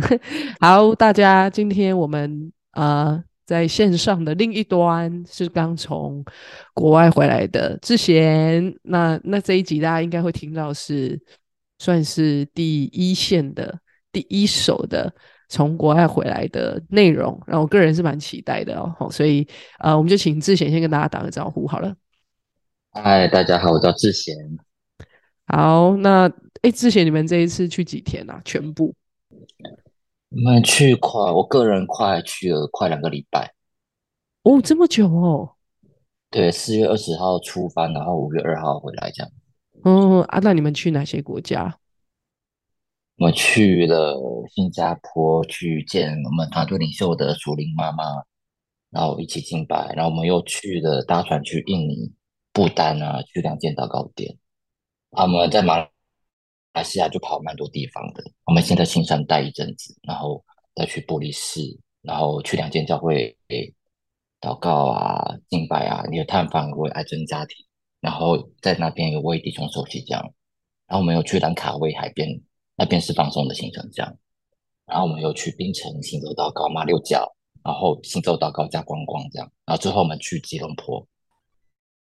好，大家，今天我们呃在线上的另一端是刚从国外回来的志贤。那那这一集大家应该会听到是算是第一线的第一手的从国外回来的内容，然后我个人是蛮期待的哦。所以呃，我们就请志贤先跟大家打个招呼好了。嗨，大家好，我叫志贤。好，那哎，志贤，你们这一次去几天啊？全部？我们去快，我个人快去了快两个礼拜。哦，这么久哦？对，四月二十号出发，然后五月二号回来这样。嗯啊，那你们去哪些国家？我们去了新加坡，去见我们团队领袖的属灵妈妈，然后一起敬拜。然后我们又去了搭船去印尼、不丹啊，去两间祷告店。啊，我们在马马来西亚就跑蛮多地方的。我们先在新山待一阵子，然后再去玻璃市，然后去两间教会祷告啊、敬拜啊，也探访过爱真家庭，然后在那边有为弟兄受洗这样。然后我们有去兰卡威海边，那边是放松的行程这样。然后我们又去槟城行走祷告马六甲，然后行走祷告加观光这样。然后最后我们去吉隆坡，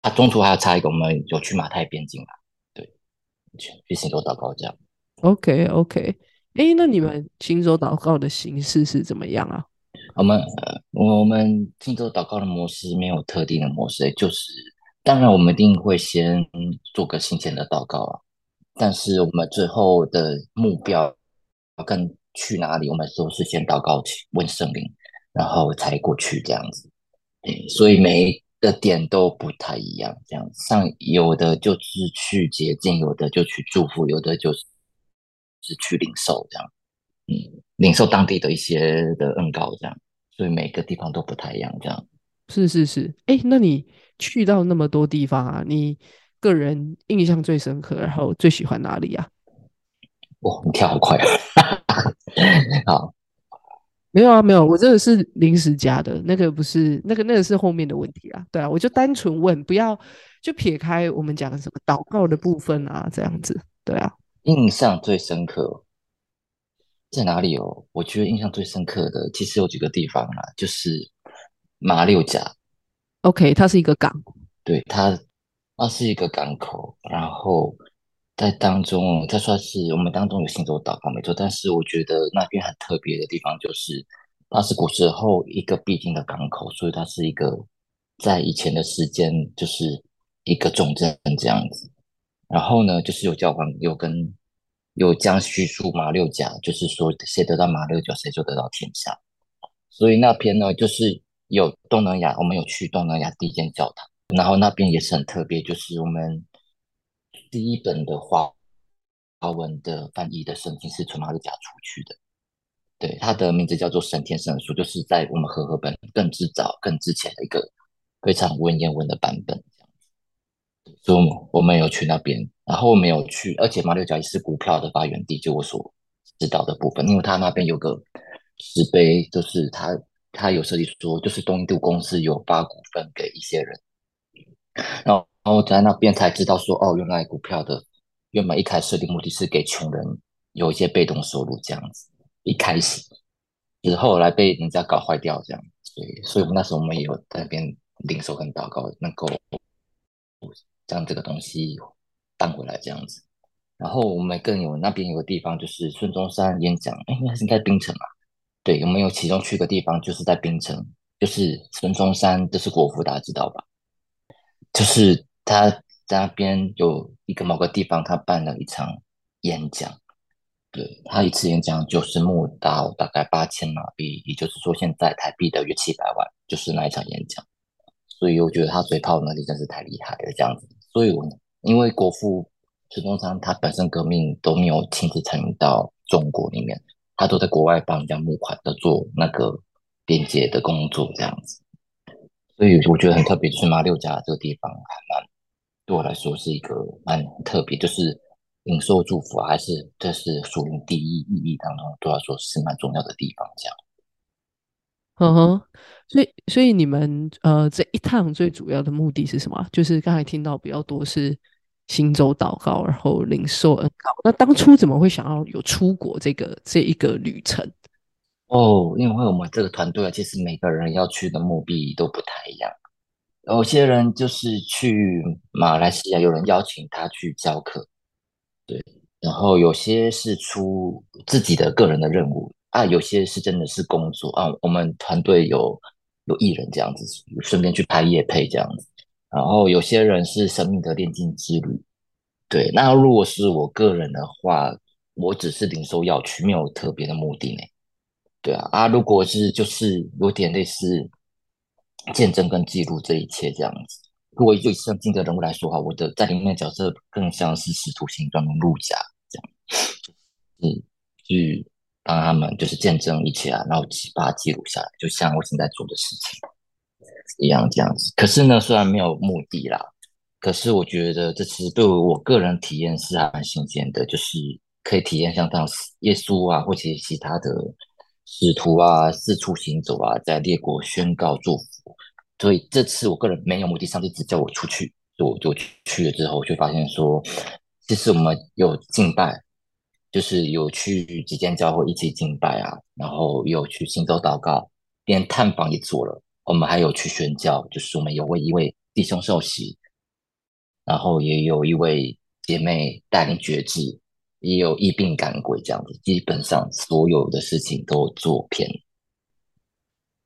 啊，中途还要差一个，我们有去马泰边境啊。去行走祷告这样，OK OK，哎，那你们行走祷告的形式是怎么样啊？我们我们行走祷告的模式没有特定的模式，就是当然我们一定会先做个行前的祷告啊，但是我们最后的目标跟去哪里，我们都是先祷告问圣灵，然后才过去这样子。对，所以每。的点都不太一样，这样像有的就是去接近，有的就去祝福，有的就是是去领受这样，嗯，领受当地的一些的恩告这样，所以每个地方都不太一样，这样。是是是，哎，那你去到那么多地方啊，你个人印象最深刻，然后最喜欢哪里啊？哇，你跳好快啊！好。没有啊，没有，我这个是临时加的，那个不是那个那个是后面的问题啊。对啊，我就单纯问，不要就撇开我们讲的什么祷告的部分啊，这样子。对啊，印象最深刻在哪里哦？我觉得印象最深刻的其实有几个地方啦，就是马六甲。OK，它是一个港。对，它它是一个港口，然后。在当中，这算是我们当中有行走祷告没错，但是我觉得那边很特别的地方就是，它是古时候一个必经的港口，所以它是一个在以前的时间就是一个重镇这样子。然后呢，就是有教皇有跟有将叙述马六甲，就是说谁得到马六甲，谁就得到天下。所以那边呢，就是有东南亚，我们有去东南亚第一间教堂，然后那边也是很特别，就是我们。第一本的华华文的翻译的圣经是从马六甲出去的，对，它的名字叫做《神天圣书》，就是在我们和合本更之早、更之前的一个非常文言文的版本这样子。所以，我们有去那边，然后我们有去，而且马六甲也是股票的发源地，就我所知道的部分，因为他那边有个石碑，就是他他有设计说，就是东印度公司有发股份给一些人，然后。然后在那边才知道说，哦，原来股票的原本一开始的目的是给穷人有一些被动收入这样子，一开始，只是后来被人家搞坏掉这样，所以，所以我们那时候我们也有在那边领受跟祷告，能够将这个东西搬回来这样子。然后我们更有那边有个地方就是孙中山演讲，哎，应该是在槟城啊，对，我们有其中去个地方就是在槟城，就是孙中山，这是国父，大家知道吧？就是。他在那边有一个某个地方，他办了一场演讲。对他一次演讲就是募到大概八千马币，也就是说现在台币的约七百万，就是那一场演讲。所以我觉得他嘴炮能力真是太厉害了，这样子。所以我因为国父孙中山他本身革命都没有亲自参与到中国里面，他都在国外帮人家募款的做那个边界的工作这样子。所以我觉得很特别，就是马六甲这个地方还蛮。对我来说是一个蛮特别，就是领受祝福，还是这是属于第一意义当中，对我来说是蛮重要的地方。这样，嗯哼，所以所以你们呃这一趟最主要的目的是什么？就是刚才听到比较多是行走祷告，然后领受恩告。那当初怎么会想要有出国这个这一个旅程？哦，因为我们这个团队啊，其实每个人要去的目的都不太一样。有些人就是去马来西亚，有人邀请他去教课，对，然后有些是出自己的个人的任务啊，有些是真的是工作啊。我们团队有有艺人这样子，顺便去拍夜配这样子。然后有些人是生命的炼金之旅，对。那如果是我个人的话，我只是零售要去，没有特别的目的呢。对啊，啊，如果是就是有点类似见证跟记录这一切这样子。如果就像金格人物来说哈，我的在里面的角色更像是使徒行传的路加这样，嗯，去帮他们就是见证一切啊，然后把它记录下来，就像我现在做的事情一样这样子。可是呢，虽然没有目的啦，可是我觉得这次对我个人体验是还蛮新鲜的，就是可以体验像这样耶稣啊，或者其他的。使徒啊，四处行走啊，在列国宣告祝福。所以这次我个人没有目的，上帝只叫我出去，我就去了。之后就发现说，这次我们有敬拜，就是有去几间教会一起敬拜啊，然后有去行走祷告，连探访也做了。我们还有去宣教，就是我们有为一位弟兄受洗，然后也有一位姐妹带领觉志。也有疫病赶鬼这样子，基本上所有的事情都做偏。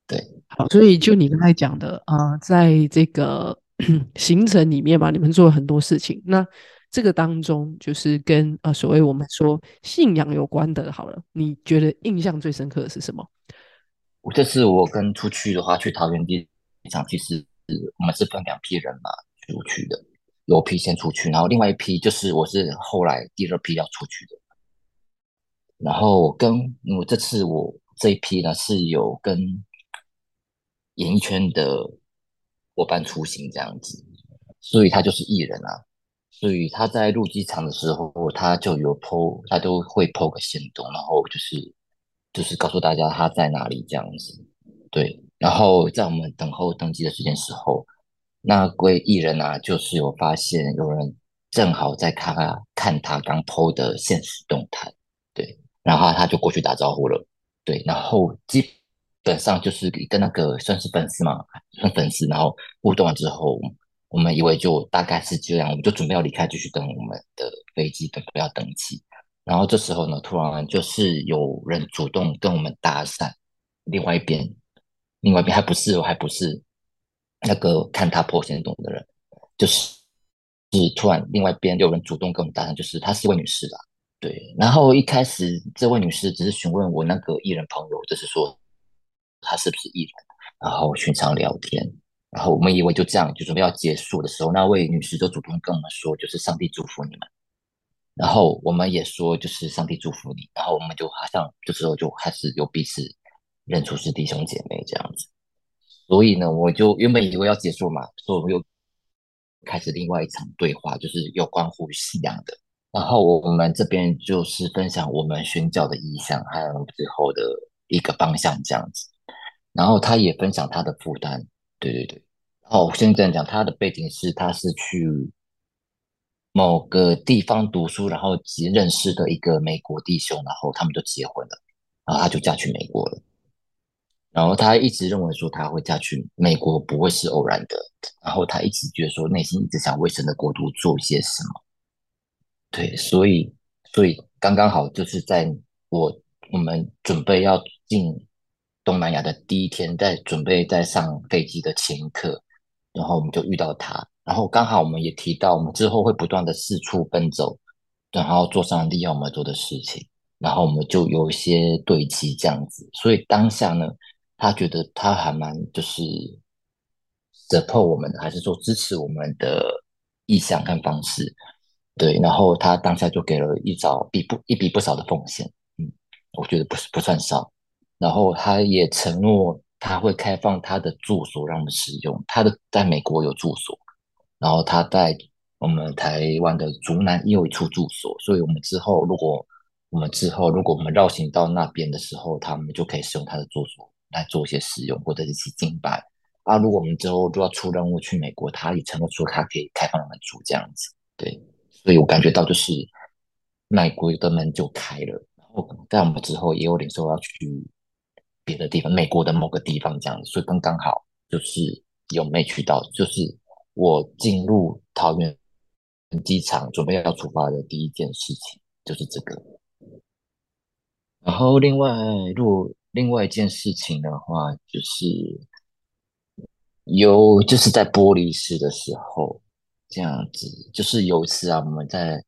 对，好，所以就你刚才讲的啊，在这个 行程里面吧，你们做了很多事情。那这个当中，就是跟呃所谓我们说信仰有关的，好了，你觉得印象最深刻的是什么？我这次我跟出去的话，去桃园机场，其实我们是分两批人嘛出去的。有批先出去，然后另外一批就是我是后来第二批要出去的。然后跟我这次我这一批呢是有跟演艺圈的伙伴出行这样子，所以他就是艺人啊，所以他在入机场的时候他就有 PO，他都会 PO 个行动，然后就是就是告诉大家他在哪里这样子。对，然后在我们等候登机的时间时候。那位艺人啊，就是有发现有人正好在看他看他刚 PO 的现实动态，对，然后他就过去打招呼了，对，然后基本上就是跟那个算是粉丝嘛，算粉丝，然后互动完之后，我们以为就大概是这样，我们就准备要离开，继续等我们的飞机，准备要登机。然后这时候呢，突然就是有人主动跟我们搭讪，另外一边，另外一边还不是，还不是。那个看他破线洞的人，就是是突然另外一边有人主动跟我们搭讪，就是她是位女士啦，对。然后一开始这位女士只是询问我那个艺人朋友，就是说他是不是艺人，然后寻常聊天，然后我们以为就这样就准备要结束的时候，那位女士就主动跟我们说，就是上帝祝福你们。然后我们也说就是上帝祝福你，然后我们就好像这时候就开始有彼此认出是弟兄姐妹这样子。所以呢，我就原本以为要结束嘛，所以我们又开始另外一场对话，就是有关乎信仰的。然后我们这边就是分享我们宣教的意向，还有之后的一个方向这样子。然后他也分享他的负担，对对对。然后我先这样讲，他的背景是他是去某个地方读书，然后认识的一个美国弟兄，然后他们就结婚了，然后他就嫁去美国了。然后他一直认为说他会嫁去美国不会是偶然的，然后他一直觉得说内心一直想为神的国度做一些什么，对，所以所以刚刚好就是在我我们准备要进东南亚的第一天，在准备在上飞机的前一刻，然后我们就遇到他，然后刚好我们也提到我们之后会不断的四处奔走，然后做上帝要我们做的事情，然后我们就有一些对齐这样子，所以当下呢。他觉得他还蛮就是 support 我们的，还是说支持我们的意向跟方式，对。然后他当下就给了一早笔不一笔不少的奉献，嗯，我觉得不是不算少。然后他也承诺他会开放他的住所让我们使用，他的在美国有住所，然后他在我们台湾的竹南也有一处住所，所以我们之后如果我们之后如果我们绕行到那边的时候，他们就可以使用他的住所。来做一些使用，或者是去敬拜啊。如果我们之后都要出任务去美国，他也承诺说他可以开放门住这样子。对，所以我感觉到就是美国的门就开了。然后在我们之后也有领说要去别的地方，美国的某个地方这样子，所以刚刚好就是有没去到，就是我进入桃园机场准备要出发的第一件事情就是这个。然后另外，如果另外一件事情的话，就是有就是在玻璃市的时候这样子，就是有一次啊，我们在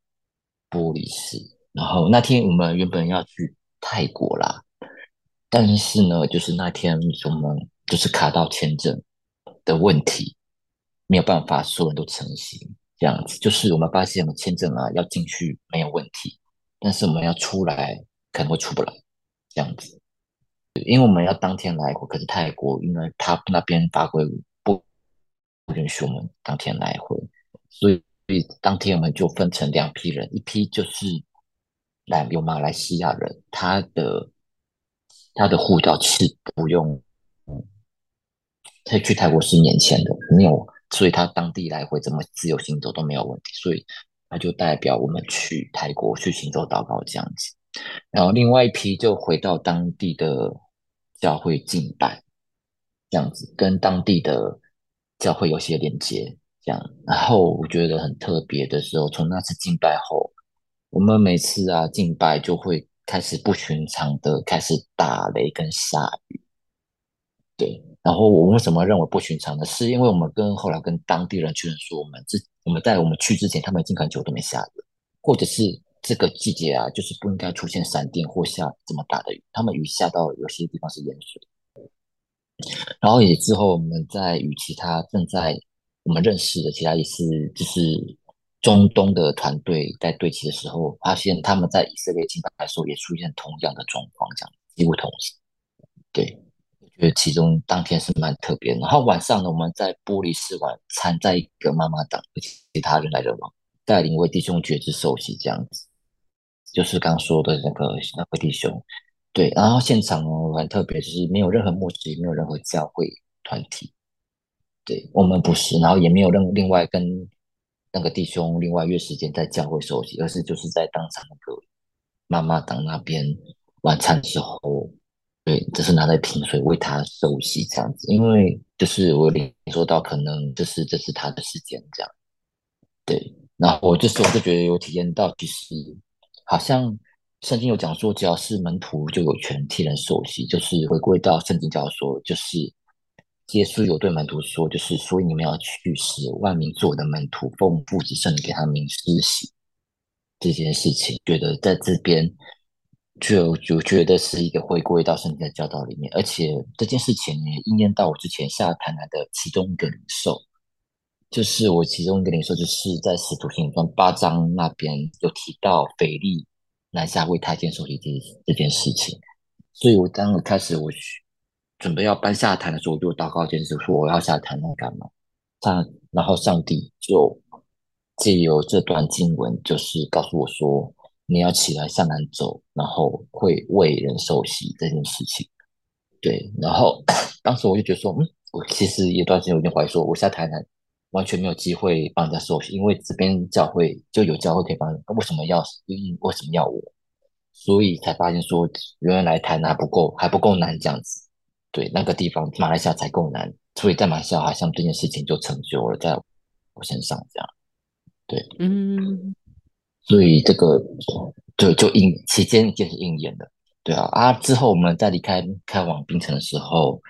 玻璃市，然后那天我们原本要去泰国啦。但是呢，就是那天我们就是卡到签证的问题，没有办法所有人都成行这样子。就是我们发现我们签证啊要进去没有问题，但是我们要出来可能会出不来这样子，因为我们要当天来回，可是泰国因为他那边法规不不允许我们当天来回，所以当天我们就分成两批人，一批就是来有马来西亚人，他的。他的护照是不用，他去泰国是年前的，没有，所以他当地来回怎么自由行走都没有问题，所以他就代表我们去泰国去行走祷告这样子。然后另外一批就回到当地的教会敬拜，这样子跟当地的教会有些连接，这样。然后我觉得很特别的时候，从那次敬拜后，我们每次啊敬拜就会。开始不寻常的开始打雷跟下雨，对。然后我为什么认为不寻常呢？是因为我们跟后来跟当地人确认说，我们之我们在我们去之前，他们已经很久都没下雨，或者是这个季节啊，就是不应该出现闪电或下这么大的雨。他们雨下到有些地方是淹水。然后也之后我们在与其他正在我们认识的其他也是就是。中东的团队在对齐的时候，发现他们在以色列敬拜的时候也出现同样的状况，这样几乎同时。对，我觉得其中当天是蛮特别。然后晚上呢，我们在玻璃室晚餐，在一个妈妈档，其他人来人往，带领为弟兄觉知受洗这样子，就是刚说的那个那个弟兄。对，然后现场哦很特别，就是没有任何牧师，没有任何教会团体。对我们不是，然后也没有任另外跟。那个弟兄另外约时间在教会休息，而是就是在当场那个妈妈档那边晚餐之后，对，只是拿着瓶水为他休息这样子，因为就是我领受到可能就是这是他的时间这样，对，然后就是我就觉得有体验到，其实好像圣经有讲说，只要是门徒就有权替人受洗，就是回归到圣经教说，就是。耶稣有对门徒说：“就是所以你们要去使万民做我的门徒，奉父子圣给他们施洗这件事情。”觉得在这边就就觉得是一个回归到圣经的教导里面，而且这件事情也应验到我之前下谈来的其中一个领受，就是我其中跟你说，就是在使徒行传八章那边有提到腓力南下为太监受洗这这件事情，所以我当开始我去。准备要搬下坛的时候，我就祷告，坚持说我要下坛，那干嘛？上然后上帝就借由这段经文，就是告诉我说，你要起来向南走，然后会为人受洗这件事情。对，然后 当时我就觉得说，嗯，我其实一段时间有点怀疑，说我下台南完全没有机会帮人家受洗，因为这边教会就有教会可以帮，为什么要为什么要我？所以才发现说，原来台南不够，还不够难这样子。对那个地方，马来西亚才够难，所以在马来西亚好像这件事情就成就了在我身上，这样，对，嗯，所以这个对就应期间就是应验的，对啊啊，之后我们在离开开往槟城的时候，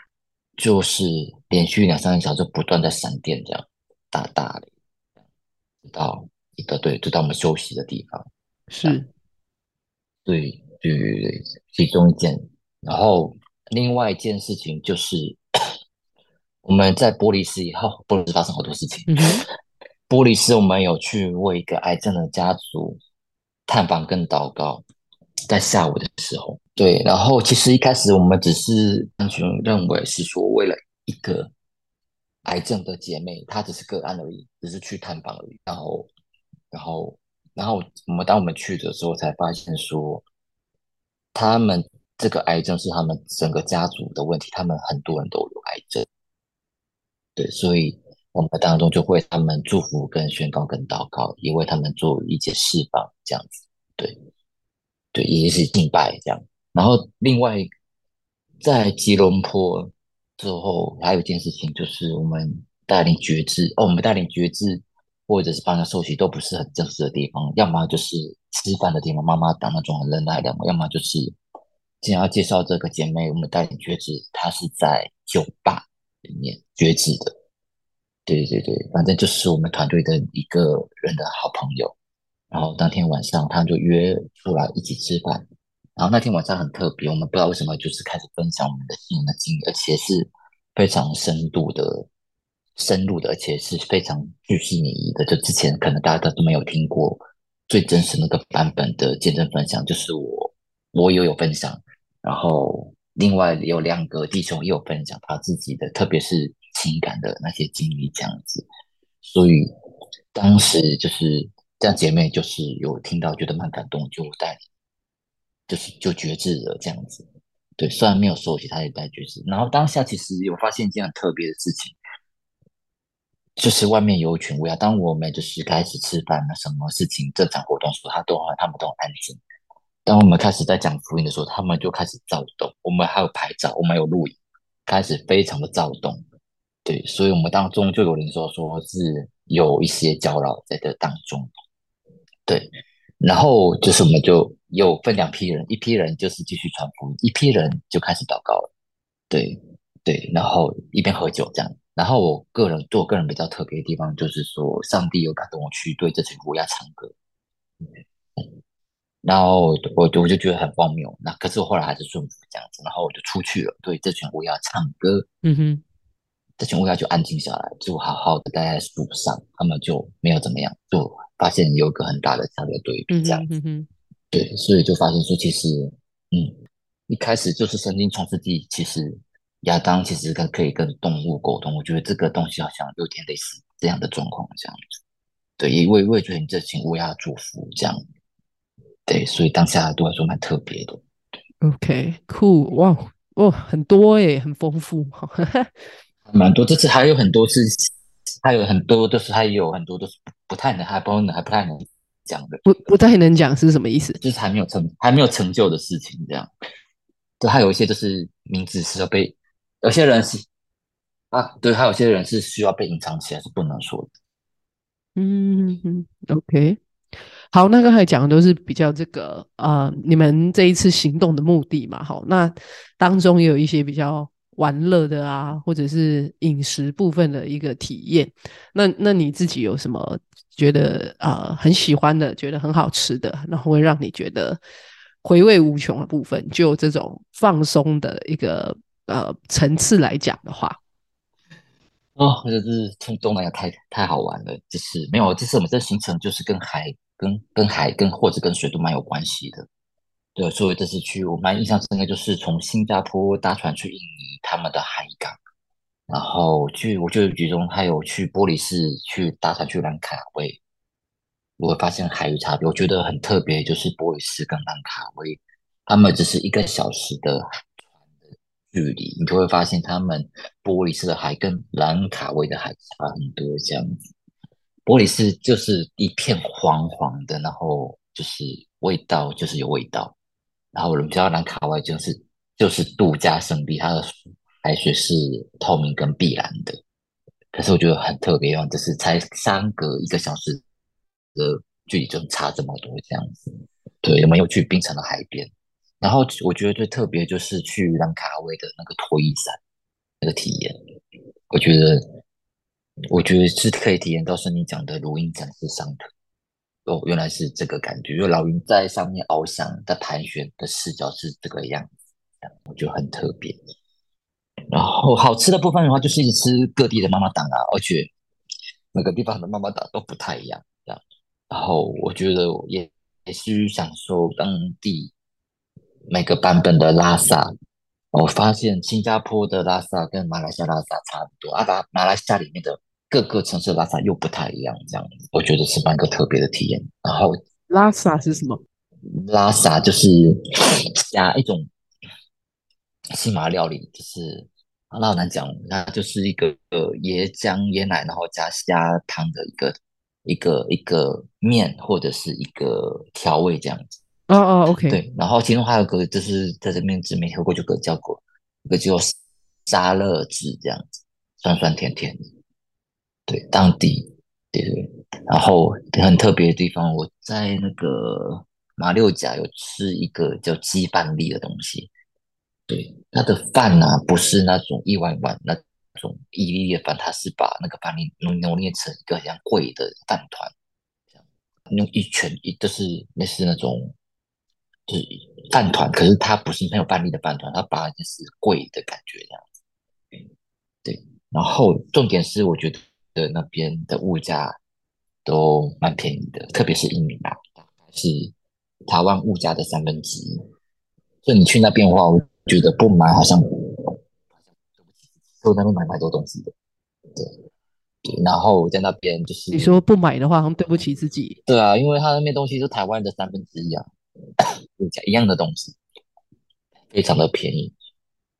就是连续两三个小时不断在闪电这样大大的，到一个对，就到我们休息的地方，是，对对对对，其中一件，然后。另外一件事情就是，我们在玻璃市以后，玻璃市发生好多事情。玻璃市我们有去为一个癌症的家族探访跟祷告，在下午的时候，对。然后其实一开始我们只是单纯认为是说，为了一个癌症的姐妹，她只是个案而已，只是去探访而已。然后，然后，然后我们当我们去的时候，才发现说，他们。这个癌症是他们整个家族的问题，他们很多人都有癌症，对，所以我们当中就会他们祝福、跟宣告、跟祷告，也为他们做一些释放，这样子，对，对，也是敬拜这样。然后另外在吉隆坡之后，还有一件事情就是我们带领觉知哦，我们带领觉知或者是帮他受洗都不是很正式的地方，要么就是吃饭的地方，妈妈当那种很人来的，要么就是今天要介绍这个姐妹，我们带领觉知，她是在酒吧里面觉知的，对对对对，反正就是我们团队的一个人的好朋友，然后当天晚上他就约出来一起吃饭。然后那天晚上很特别，我们不知道为什么就是开始分享我们的新的经历，而且是非常深度的、深入的，而且是非常具细腻的。就之前可能大家都没有听过最真实那个版本的见证分享，就是我我也有分享，然后另外有两个弟兄也有分享他自己的，特别是情感的那些经历这样子。所以当时就是这样，姐妹就是有听到，觉得蛮感动，就带。就是就觉知了这样子，对，虽然没有收起，他也在觉知。然后当下其实有发现一件很特别的事情，就是外面有一群乌鸦。当我们就是开始吃饭了，什么事情正常活动时候，他都他们都很安静。当我们开始在讲福音的时候，他们就开始躁动。我们还有拍照，我们有录影，开始非常的躁动。对，所以我们当中就有人说说是有一些搅扰在这当中。对。然后就是我们就有分两批人，一批人就是继续传福音，一批人就开始祷告了。对对，然后一边喝酒这样。然后我个人做个人比较特别的地方，就是说上帝有感动我去对这群乌鸦唱歌。然后我我就觉得很荒谬，那可是我后来还是顺服这样子，然后我就出去了，对这群乌鸦唱歌。嗯哼，这群乌鸦就安静下来，就好好的待在树上，他们就没有怎么样，就。发现有一个很大的差别对比，这样子，对，所以就发现说，其实，嗯，一开始就是圣经创世纪，其实亚当其实跟可以跟动物沟通，我觉得这个东西好像有点类似这样的状况，这样子，对，因为我也觉得你这请乌鸦祝福这样，对，所以当下对我来说蛮特别的。OK，cool，哇，哦，很多诶，很丰富，蛮多，这次还有很多是。还有很多都是，还有很多都是不不太能，还不能，还不太能讲的。不不太能讲是什么意思？就是还没有成，还没有成就的事情，这样。对，还有一些就是名字是要被，有些人是啊，对，还有些人是需要被隐藏起来，是不能说的。嗯，OK，好，那刚才讲的都是比较这个啊，你们这一次行动的目的嘛，好，那当中也有一些比较。玩乐的啊，或者是饮食部分的一个体验，那那你自己有什么觉得啊很喜欢的，觉得很好吃的，然后会让你觉得回味无穷的部分，就这种放松的一个呃层次来讲的话，哦，就是从东南亚太太好玩了，就是没有，这是我们这行程就是跟海、跟跟海、跟或者跟水都蛮有关系的。对，所以这次去我蛮印象深刻，就是从新加坡搭船去印尼他们的海港，然后去，我就其中还有去玻璃市去搭船去兰卡威，我会发现海域差别，我觉得很特别，就是玻璃市跟兰卡威，他们只是一个小时的船的距离，你就会发现他们玻璃市的海跟兰卡威的海差很多这样子，玻璃市就是一片黄黄的，然后就是味道就是有味道。然后我们知道兰卡威就是就是度假胜地，它的海水是透明跟碧蓝的。可是我觉得很特别，用就是才相隔一个小时的距离就差这么多这样子。对，我们又去冰城的海边。然后我觉得最特别就是去兰卡威的那个拖衣伞那个体验。我觉得我觉得是可以体验到是你讲的如影展示上的。哦，原来是这个感觉，就老鹰在上面翱翔，在盘旋的视角是这个样子，我觉得很特别。然后好吃的部分的话，就是一直吃各地的妈妈档啊，而且每个地方的妈妈档都不太一样，这样。然后我觉得也也是享受当地每个版本的拉萨。我发现新加坡的拉萨跟马来西亚拉萨差不多，啊，拉马来西亚里面的。各个城市拉萨又不太一样，这样我觉得是蛮个特别的体验。然后拉萨是什么？拉萨就是 加一种西马料理，就是那好难讲，那就是一个呃椰浆椰奶，然后加虾汤的一个一个一个面或者是一个调味这样子。哦哦，OK。对，然后其中还有个就是在这面只没喝过，就个叫过一个叫沙乐汁这样子，酸酸甜甜的。对，当地，对对。然后很特别的地方，我在那个马六甲有吃一个叫鸡饭粒的东西。对，它的饭呢不是那种一碗碗那种一粒粒的饭，它是把那个饭粒弄弄捏成一个像贵的饭团，这样用一圈一就是类似那种就是饭团，可是它不是没有饭粒的饭团，它把就是贵的感觉这样子。对，然后重点是我觉得。的那边的物价都蛮便宜的，特别是印尼啊，是台湾物价的三分之一。所以你去那边的话，我觉得不买好像对不起，在那边买蛮多东西的。对对，然后在那边就是你说不买的话，好像对不起自己。对啊，因为他那边东西是台湾的三分之一啊，物价一样的东西，非常的便宜。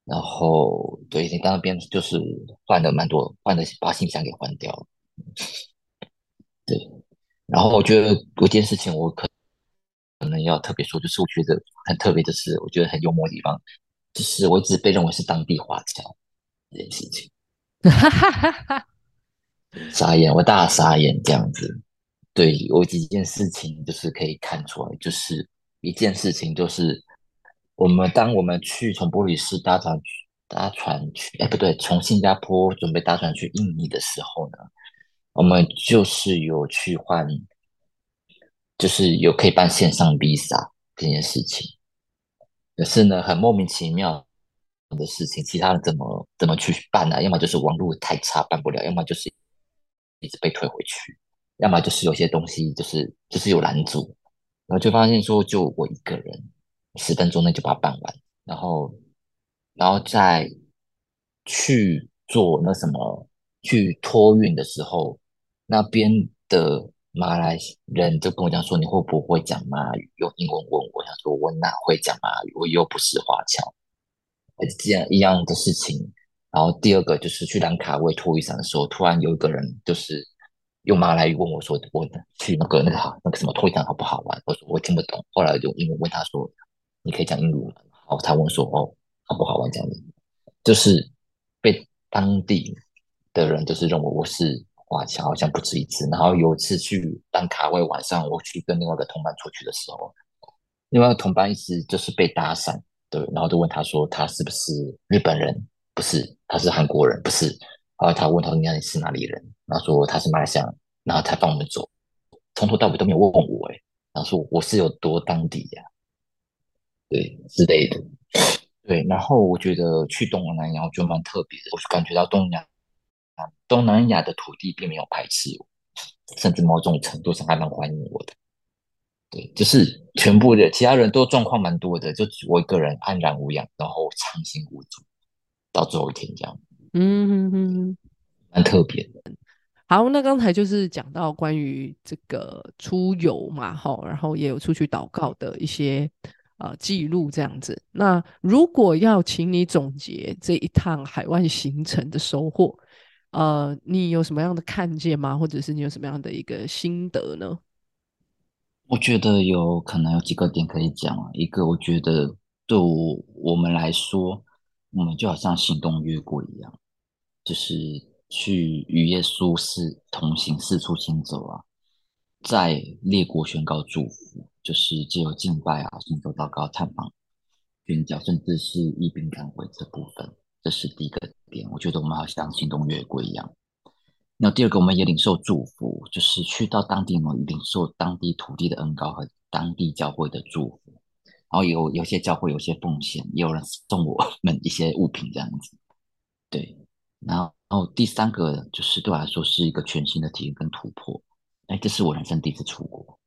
然后，对，你到那边就是换了蛮多，换了把信箱给换掉了。对，然后我觉得有件事情我可可能要特别说，就是我觉得很特别的是，我觉得很幽默的地方，就是我一直被认为是当地华侨这件事情。哈哈哈傻眼，我大傻眼这样子。对我几件事情就是可以看出来，就是一件事情就是。我们当我们去从玻璃市搭船搭船去，哎，不对，从新加坡准备搭船去印尼的时候呢，我们就是有去换，就是有可以办线上 visa 这件事情。可是呢，很莫名其妙的事情，其他人怎么怎么去办呢？要么就是网络太差办不了，要么就是一直被退回去，要么就是有些东西就是就是有拦阻，然后就发现说就我一个人。十分钟内就把它办完，然后，然后再去做那什么去托运的时候，那边的马来人就跟我讲说：“你会不会讲马语？”用英文问我，想说：“我哪会讲马语？我又不是华侨。”这样一样的事情。然后第二个就是去兰卡威托雨伞的时候，突然有一个人就是用马来语问我说：“我去那个那个好那个什么托雨伞好不好玩？”我说：“我听不懂。”后来就英文问他说。你可以讲英语吗？好，他问说：“哦，好不好玩？”这样子，就是被当地的人就是认为我是华侨，好像不止一次。然后有一次去当卡位，晚上我去跟另外一个同伴出去的时候，另外一个同伴一直就是被搭讪，对，然后就问他说：“他是不是日本人？不是，他是韩国人，不是。”然后他问他说：“你是哪里人？”然后说他是马来西亚，然后才放我们走，从头到尾都没有问我，哎，然后说我是有多当地呀？对之类的，对，然后我觉得去东南亚我觉得蛮特别的，我就感觉到东南亚东南亚的土地并没有排斥我，甚至某种程度上还蛮欢迎我的。对，就是全部的其他人都状况蛮多的，就我一个人安然无恙，然后畅行无阻到最后一天这样。嗯哼哼，蛮特别的。好，那刚才就是讲到关于这个出游嘛，哈，然后也有出去祷告的一些。啊，记录这样子。那如果要请你总结这一趟海外行程的收获，呃，你有什么样的看见吗？或者是你有什么样的一个心得呢？我觉得有可能有几个点可以讲啊。一个，我觉得对我们来说，我们就好像行动越过一样，就是去与耶稣是同行，四处行走啊，在列国宣告祝福。就是借由敬拜啊、信走祷告、探访、宣教，甚至是一兵赶回这部分，这是第一个点。我觉得我们好像行动越轨一样。那第二个，我们也领受祝福，就是去到当地呢，领受当地土地的恩高和当地教会的祝福。然后有有些教会有些奉献，也有人送我们一些物品这样子。对，然后然后第三个就是对我来说是一个全新的体验跟突破。哎，这是我人生第一次出国。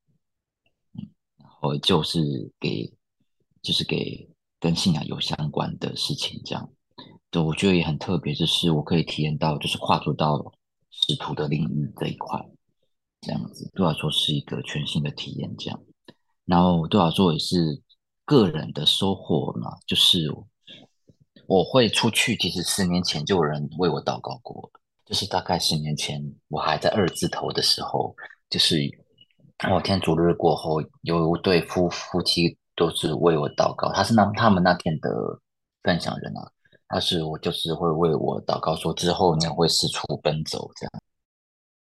我就是给，就是给跟信仰有相关的事情，这样，对，我觉得也很特别，就是我可以体验到，就是跨足到使徒的领域这一块，这样子，对我来说是一个全新的体验，这样。然后对我来说也是个人的收获嘛，就是我会出去，其实十年前就有人为我祷告过，就是大概十年前我还在二字头的时候，就是。我天主日过后，有一对夫夫妻都是为我祷告。他是那他们那天的分享人啊，他是我就是会为我祷告，说之后你会四处奔走这样。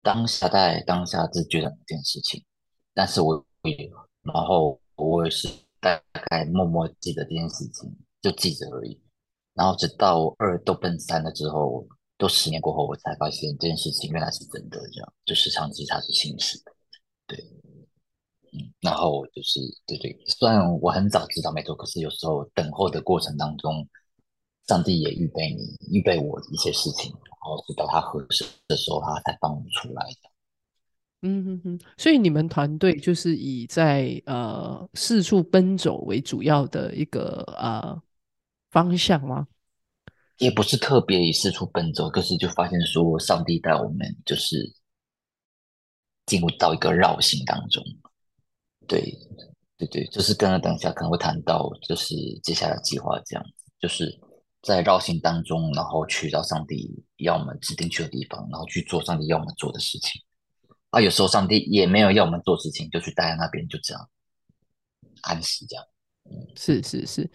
当下在当下是觉得这件事情，但是我然后我也是大概默默记得这件事情，就记着而已。然后直到我二都奔三了之后，都十年过后，我才发现这件事情原来是真的，这样就是长期它是现实的，对，嗯，然后就是对对，虽然我很早知道没错，可是有时候等候的过程当中。上帝也预备你，预备我一些事情，然后直到他合适的时候，他才放我出来的。嗯哼哼，所以你们团队就是以在呃四处奔走为主要的一个呃方向吗？也不是特别以四处奔走，可是就发现说，上帝带我们就是进入到一个绕行当中。对对对，就是跟着等一下可能会谈到，就是接下来计划这样子，就是。在绕行当中，然后去到上帝要我们指定去的地方，然后去做上帝要我们做的事情。啊，有时候上帝也没有要我们做事情，就去待在那边，就这样安息这样。是是是，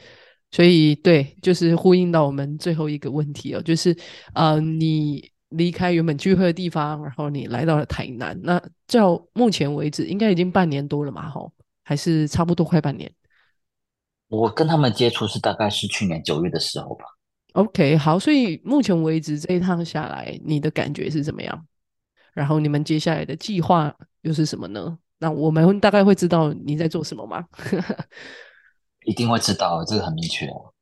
所以对，就是呼应到我们最后一个问题哦，就是呃，你离开原本聚会的地方，然后你来到了台南，那到目前为止应该已经半年多了嘛？吼，还是差不多快半年。我跟他们接触是大概是去年九月的时候吧。OK，好，所以目前为止这一趟下来，你的感觉是怎么样？然后你们接下来的计划又是什么呢？那我们大概会知道你在做什么吗？一定会知道，这个很明确哦。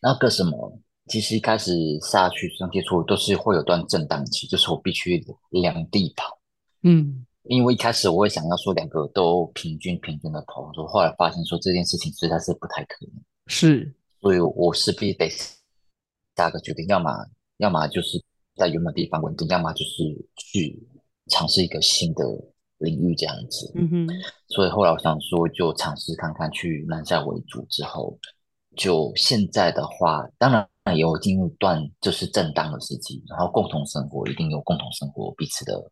那个什么，其实一开始下去这样接触都是会有段震荡期，就是我必须两地跑。嗯，因为一开始我会想要说两个都平均平均的跑，说后来发现说这件事情实在是不太可能。是，所以我势必得。下个决定，要么要么就是在原本地方稳定，要么就是去尝试一个新的领域这样子。嗯哼。所以后来我想说，就尝试看看去南下为主。之后，就现在的话，当然也有进入段就是正当的时期，然后共同生活一定有共同生活彼此的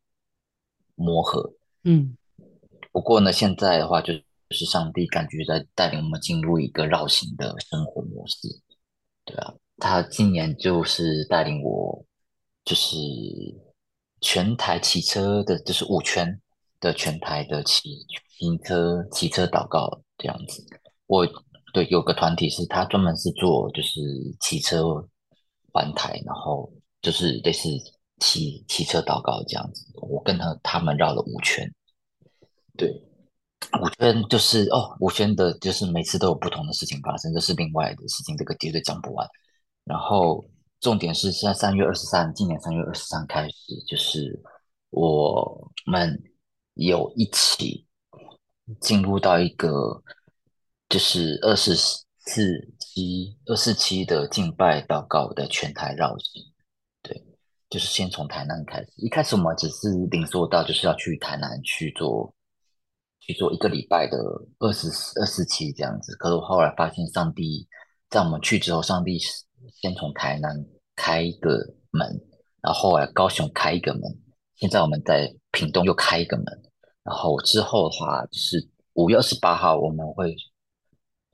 磨合。嗯。不过呢，现在的话就是上帝感觉在带领我们进入一个绕行的生活模式。对啊。他今年就是带领我，就是全台骑车的，就是五圈的全台的骑行车骑车祷告这样子。我对有个团体是他专门是做就是骑车环台，然后就是类似骑骑车祷告这样子。我跟他他们绕了五圈，对，五圈就是哦，五圈的就是每次都有不同的事情发生，这是另外的事情，这个绝对讲不完。然后重点是现在三月二十三，今年三月二十三开始，就是我们有一起进入到一个就是二十四期二四期的敬拜祷告的全台绕行，对，就是先从台南开始。一开始我们只是领受到就是要去台南去做去做一个礼拜的二十二四期这样子，可是我后来发现上帝在我们去之后，上帝。先从台南开一个门，然后后来高雄开一个门，现在我们在屏东又开一个门，然后之后的话就是五月二十八号我们会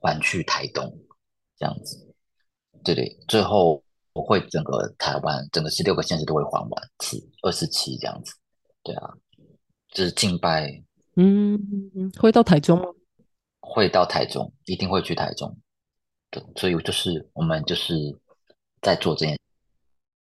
还去台东，这样子，对对，最后我会整个台湾整个十六个县市都会还完，七二十七这样子，对啊，就是敬拜，嗯，会到台中吗？会到台中，一定会去台中。对所以就是我们就是在做这件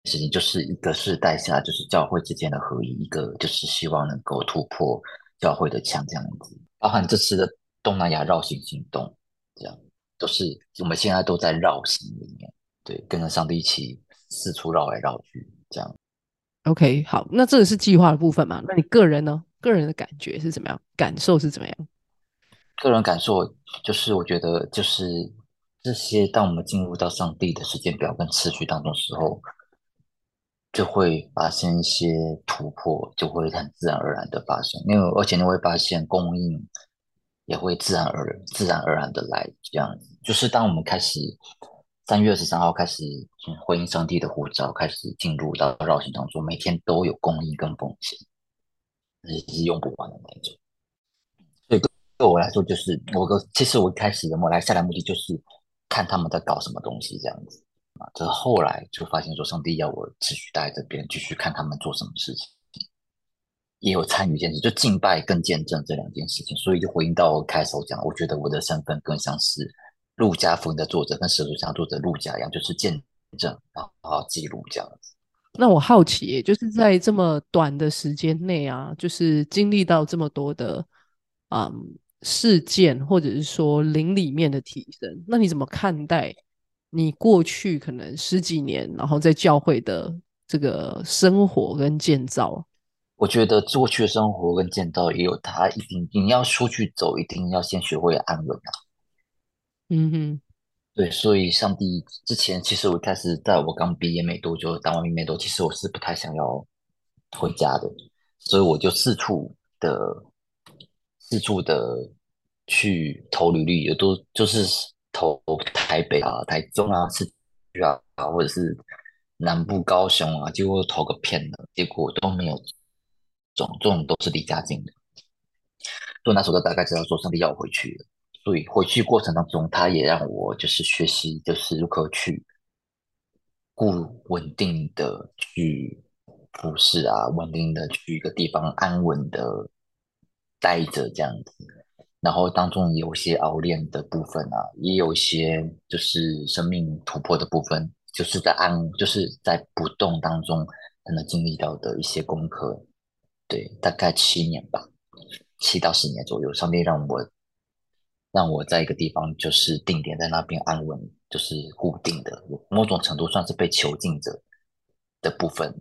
事情，就是一个是带下，就是教会之间的合一；一个就是希望能够突破教会的墙，这样子。包含这次的东南亚绕行行动，这样都是我们现在都在绕行里面，对，跟着上帝一起四处绕来绕去，这样。OK，好，那这个是计划的部分嘛？那你个人呢？个人的感觉是怎么样？感受是怎么样？个人感受就是，我觉得就是。这些，当我们进入到上帝的时间表跟次序当中时候，就会发生一些突破，就会很自然而然的发生。因为而且你会发现供应也会自然而然自然而然的来，这样子。就是当我们开始三月二十三号开始回应上帝的呼召，开始进入到绕行当中，每天都有供应跟奉献，是用不完的那种。所以对我来说，就是我个其实我一开始的我来下来目的就是。看他们在搞什么东西，这样子，啊。这后来就发现说，上帝要我持续待在这边，继续看他们做什么事情，也有参与一件事，就敬拜跟见证这两件事情。所以就回应到我开头讲，我觉得我的身份更像是路加福音的作者，跟使徒行作者路加一样，就是见证，然后记录这样子。那我好奇，就是在这么短的时间内啊，就是经历到这么多的嗯事件，或者是说灵里面的提升，那你怎么看待你过去可能十几年，然后在教会的这个生活跟建造？我觉得过去的生活跟建造也有它一定，你要出去走，一定要先学会安稳啊。嗯哼。对，所以上帝之前，其实我开始在我刚毕业没多久，当完兵没多久，其实我是不太想要回家的，所以我就四处的四处的去投履历，也都就是投台北啊、台中啊、市区啊，或者是南部高雄啊，结果投个遍了，结果都没有中，这种都是离家近的，所以那时候大概知道说上帝要回去。所以回去过程当中，他也让我就是学习，就是如何去固稳定的去服侍啊，稳定的去一个地方安稳的待着这样子。然后当中有些熬练的部分啊，也有一些就是生命突破的部分，就是在安就是在不动当中可能经历到的一些功课。对，大概七年吧，七到十年左右，上帝让我。让我在一个地方就是定点在那边安稳，就是固定的，某种程度算是被囚禁者的部分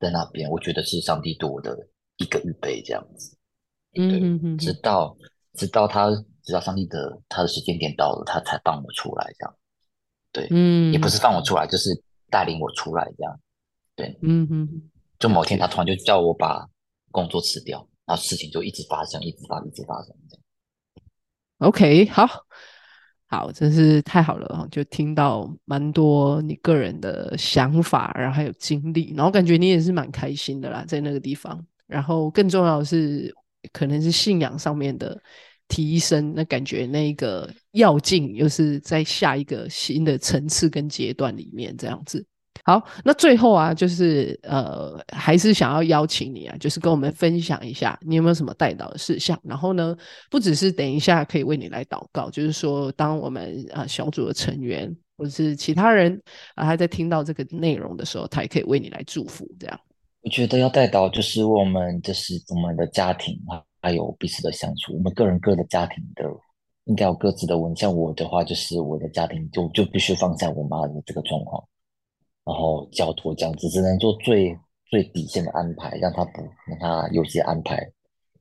在那边。我觉得是上帝对我的一个预备，这样子。嗯嗯直到直到他，直到上帝的他的时间点到了，他才放我出来，这样。对，嗯，也不是放我出来，就是带领我出来，这样。对，嗯嗯。就某天他突然就叫我把工作辞掉，然后事情就一直发生，一直发，一直发生这样。OK，好，好，真是太好了就听到蛮多你个人的想法，然后还有经历，然后感觉你也是蛮开心的啦，在那个地方。然后更重要的是，可能是信仰上面的提升，那感觉那个要进又是在下一个新的层次跟阶段里面这样子。好，那最后啊，就是呃，还是想要邀请你啊，就是跟我们分享一下，你有没有什么带到的事项？然后呢，不只是等一下可以为你来祷告，就是说，当我们啊小组的成员或者是其他人啊，他在听到这个内容的时候，他也可以为你来祝福。这样，我觉得要带到就是我们就是我们的家庭啊，还有彼此的相处，我们个人各的家庭的应该有各自的问像我的话，就是我的家庭就就必须放下我妈的这个状况。然后交托这样子，只能做最最底线的安排，让他不让他有些安排，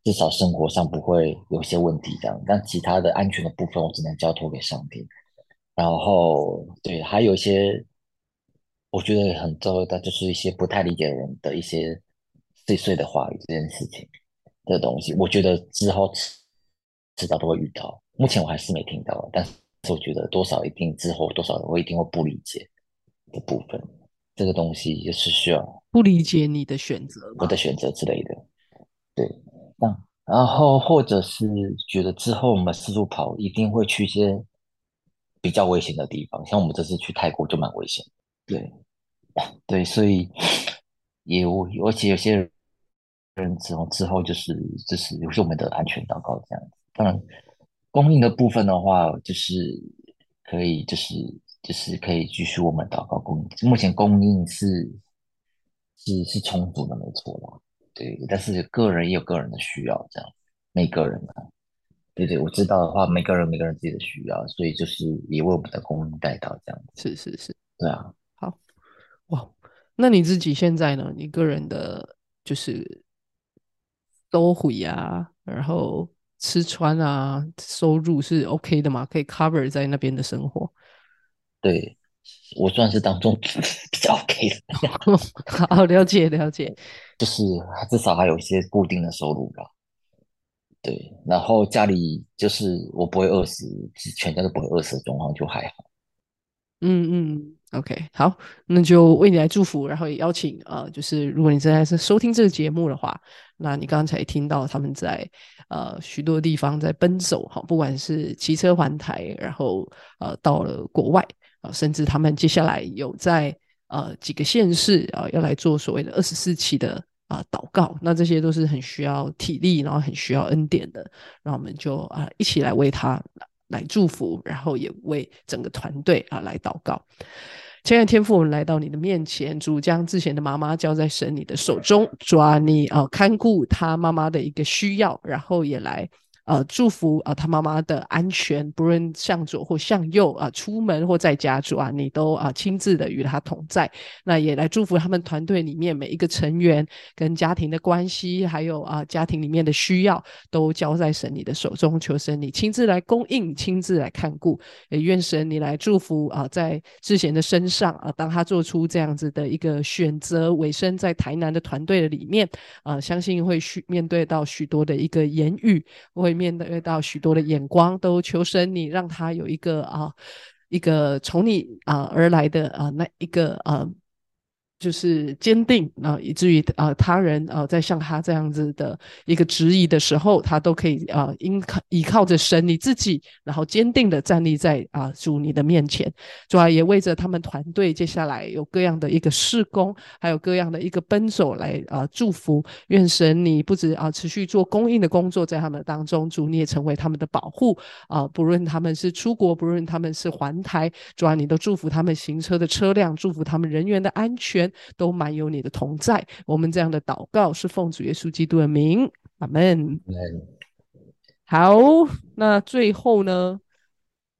至少生活上不会有些问题这样。但其他的安全的部分，我只能交托给上帝。然后对，还有一些我觉得很重要的，就是一些不太理解人的一些碎碎的话语这件事情的东西，我觉得之后迟早都会遇到。目前我还是没听到，但是我觉得多少一定之后多少我一定会不理解。的部分，这个东西也是需要不理解你的选择，我的选择之类的。对，那然后或者是觉得之后我们四处跑，一定会去一些比较危险的地方，像我们这次去泰国就蛮危险。对，对，所以也我而且有些人之后之后就是就是有些我们的安全祷告这样子。当然，供应的部分的话，就是可以就是。就是可以继续我们祷告供应，目前供应是是是充足的，没错啦。对，但是个人也有个人的需要，这样每个人啊，对对，我知道的话，每个人每个人自己的需要，所以就是也为我们的供应带到这样子。是是是，对啊。好哇，那你自己现在呢？你个人的就是都回啊，然后吃穿啊，收入是 OK 的吗？可以 cover 在那边的生活？对，我算是当中 比较 OK 的。好，了解了解，就是至少还有一些固定的收入吧。对，然后家里就是我不会饿死，全家都不会饿死的状况就还好。嗯嗯，OK，好，那就为你来祝福，然后也邀请呃，就是如果你正在是收听这个节目的话，那你刚才听到他们在呃许多地方在奔走哈，不管是骑车环台，然后呃到了国外。啊，甚至他们接下来有在呃几个县市啊要来做所谓的二十四期的啊祷告，那这些都是很需要体力，然后很需要恩典的，那我们就啊一起来为他来祝福，然后也为整个团队啊来祷告。亲爱的天父，我们来到你的面前，主将之前的妈妈交在神你的手中，主啊，你啊看顾他妈妈的一个需要，然后也来。呃，祝福啊，他妈妈的安全，不论向左或向右啊，出门或在家，主啊，你都啊亲自的与他同在。那也来祝福他们团队里面每一个成员跟家庭的关系，还有啊家庭里面的需要，都交在神你的手中。求神你亲自来供应，亲自来看顾。也愿神你来祝福啊，在志贤的身上啊，当他做出这样子的一个选择，委身在台南的团队的里面啊，相信会需面对到许多的一个言语，会。面对到许多的眼光，都求神你让他有一个啊，一个从你啊而来的啊那一个啊。就是坚定啊，以至于啊，他人啊，在像他这样子的一个质疑的时候，他都可以啊，依靠依靠着神你自己，然后坚定的站立在啊主你的面前。主要也为着他们团队接下来有各样的一个事工，还有各样的一个奔走来啊祝福。愿神你不止啊持续做供应的工作在他们当中，主你也成为他们的保护啊，不论他们是出国，不论他们是还台，主要你都祝福他们行车的车辆，祝福他们人员的安全。都满有你的同在。我们这样的祷告是奉主耶稣基督的名，阿门。好，那最后呢，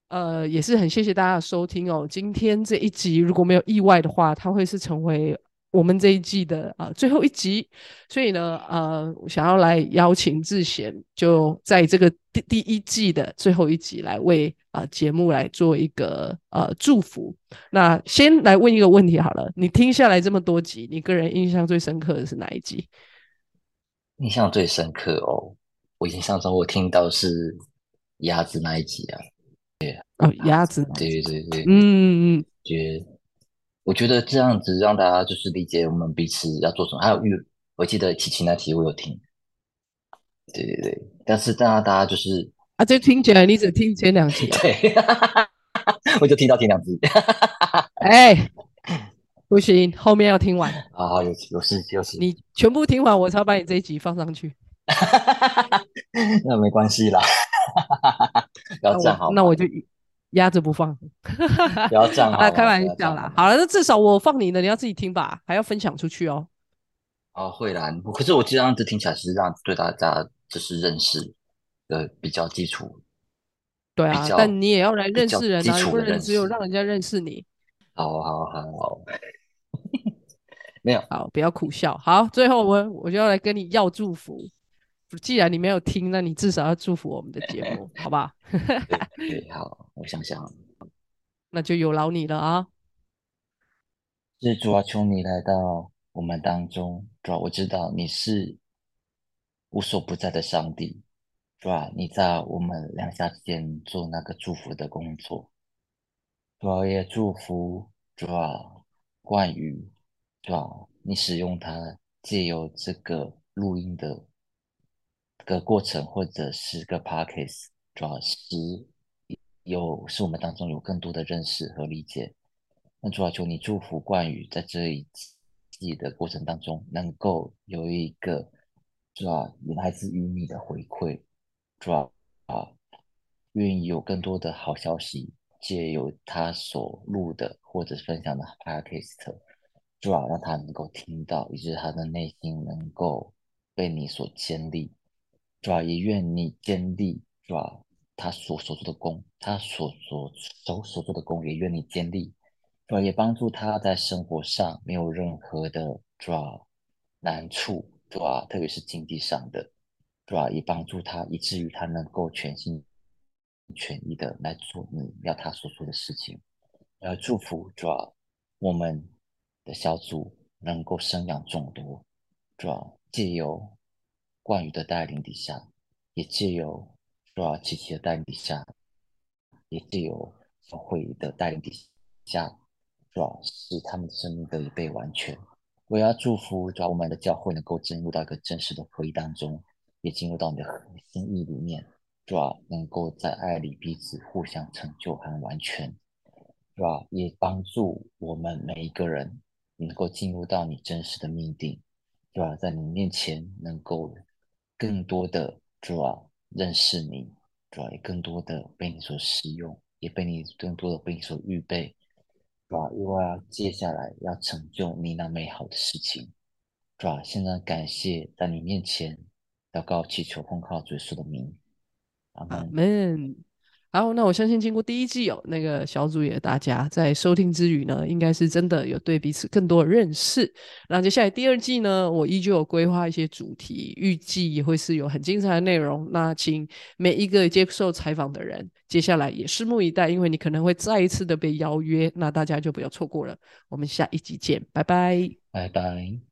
呃，也是很谢谢大家的收听哦。今天这一集如果没有意外的话，它会是成为。我们这一季的啊最后一集，所以呢，呃，想要来邀请志贤，就在这个第第一季的最后一集来为啊节目来做一个呃祝福。那先来问一个问题好了，你听下来这么多集，你个人印象最深刻的是哪一集？印象最深刻哦，我印象中我听到是鸭子那一集啊，对，哦，鸭子，对对对，嗯嗯嗯，觉。我觉得这样子让大家就是理解我们彼此要做什么。还有玉，我记得琪琪那题我有听，对对对。但是大家大家就是啊，就听起来你只听前两集，对，我就听到前两集。哎，不行，后面要听完。好好有有事有事，你全部听完，我才把你这一集放上去。那没关系啦，要这样好。那我就。压着不放，不要这样啊！开玩笑啦。好了，那至少我放你的，你要自己听吧，还要分享出去哦。哦，会啦。可是我这样子听起来是让对大家就是认识的比较基础。对啊，但你也要来认识人啊，不能只有让人家认识你。好好好，没有好，不要苦笑。好，最后我我就要来跟你要祝福。既然你没有听，那你至少要祝福我们的节目，好吧 好？对，好，我想想，那就有劳你了啊！是主啊，求你来到我们当中，主啊，我知道你是无所不在的上帝，主啊，你在我们两下之间做那个祝福的工作，主啊，也祝福主啊，冠宇，主啊，你使用它，借由这个录音的。个过程，或者是个 p a c k a g e 主要是有是我们当中有更多的认识和理解。那主要求你祝福冠宇，在这一季的过程当中，能够有一个主要来自于你的回馈，主要啊，愿意有更多的好消息，借由他所录的或者分享的 p a c k a g e 主要让他能够听到，以及他的内心能够被你所建立。主要也愿你坚立，主要他所所做的功，他所所手所做的功，也愿你坚立，主要也帮助他在生活上没有任何的主要难处，主要特别是经济上的，主要也帮助他，以至于他能够全心全意的来做你要他所做的事情。要祝福主要我们的小组能够生养众多，主要借由。冠宇的带领底下，也借由主要琪琪的带领底下，也借由教会的带领底下，主要使他们的生命得以被完全。我要祝福主要我们的教会能够进入到一个真实的合一当中，也进入到你的核心意里面，主要能够在爱里彼此互相成就和完全。是吧？也帮助我们每一个人能够进入到你真实的命定，是吧？在你面前能够更多的，主啊？认识你，主啊？也更多的被你所使用，也被你更多的被你所预备，主啊？因为要接下来要成就你那美好的事情，主啊？现在感谢在你面前祷告祈求奉靠主耶稣的名，阿门。门。好，那我相信经过第一季哦，那个小组也大家在收听之余呢，应该是真的有对彼此更多的认识。那接下来第二季呢，我依旧有规划一些主题，预计也会是有很精彩的内容。那请每一个接受采访的人，接下来也拭目以待，因为你可能会再一次的被邀约，那大家就不要错过了。我们下一集见，拜拜。拜拜。